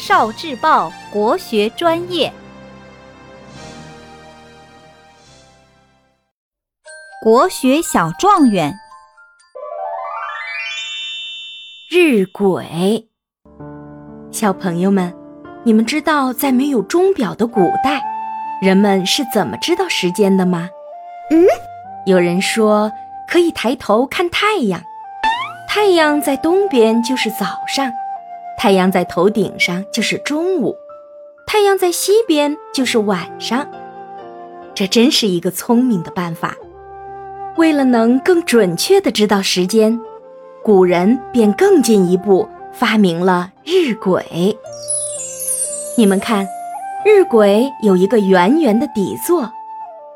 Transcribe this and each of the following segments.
少智报国学专业，国学小状元，日晷。小朋友们，你们知道在没有钟表的古代，人们是怎么知道时间的吗？嗯，有人说可以抬头看太阳，太阳在东边就是早上。太阳在头顶上就是中午，太阳在西边就是晚上。这真是一个聪明的办法。为了能更准确地知道时间，古人便更进一步发明了日晷。你们看，日晷有一个圆圆的底座，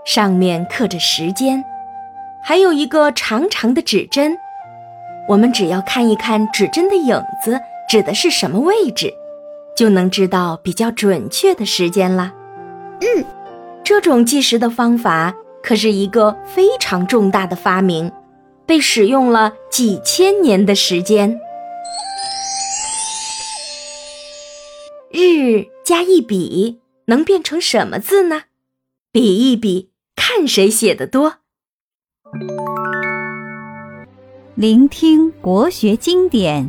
上面刻着时间，还有一个长长的指针。我们只要看一看指针的影子。指的是什么位置，就能知道比较准确的时间啦。嗯，这种计时的方法可是一个非常重大的发明，被使用了几千年的时间。日加一笔能变成什么字呢？比一比，看谁写的多。聆听国学经典。